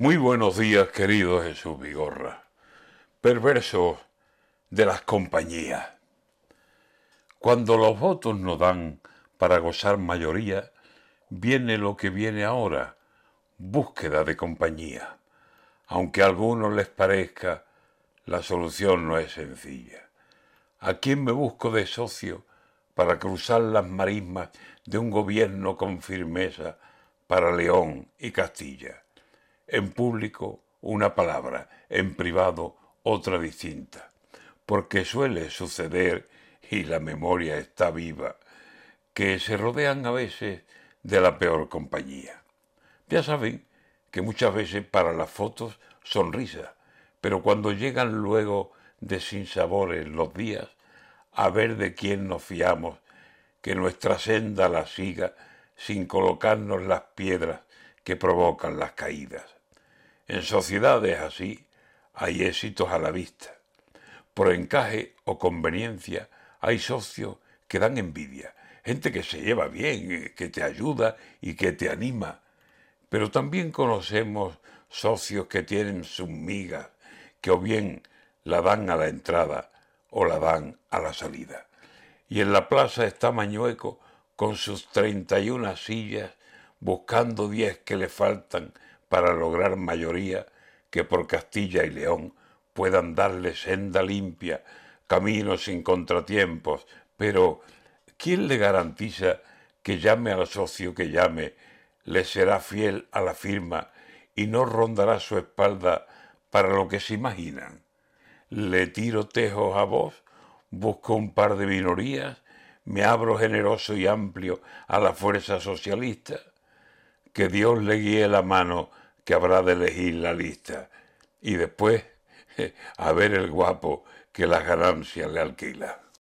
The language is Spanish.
Muy buenos días, querido Jesús Vigorra. Perverso de las compañías. Cuando los votos no dan para gozar mayoría, viene lo que viene ahora, búsqueda de compañía. Aunque a algunos les parezca, la solución no es sencilla. ¿A quién me busco de socio para cruzar las marismas de un gobierno con firmeza para León y Castilla? En público una palabra, en privado otra distinta, porque suele suceder, y la memoria está viva, que se rodean a veces de la peor compañía. Ya saben que muchas veces para las fotos sonrisa, pero cuando llegan luego de sinsabores los días, a ver de quién nos fiamos, que nuestra senda la siga sin colocarnos las piedras que provocan las caídas. En sociedades así hay éxitos a la vista. Por encaje o conveniencia hay socios que dan envidia, gente que se lleva bien, que te ayuda y que te anima. Pero también conocemos socios que tienen sus migas, que o bien la dan a la entrada o la dan a la salida. Y en la plaza está Mañueco con sus treinta y una sillas, buscando diez que le faltan para lograr mayoría que por Castilla y León puedan darle senda limpia, camino sin contratiempos, pero ¿quién le garantiza que llame al socio que llame, le será fiel a la firma y no rondará su espalda para lo que se imaginan? Le tiro tejos a vos, busco un par de minorías, me abro generoso y amplio a la fuerza socialista, que Dios le guíe la mano que habrá de elegir la lista y después a ver el guapo que las ganancias le alquila.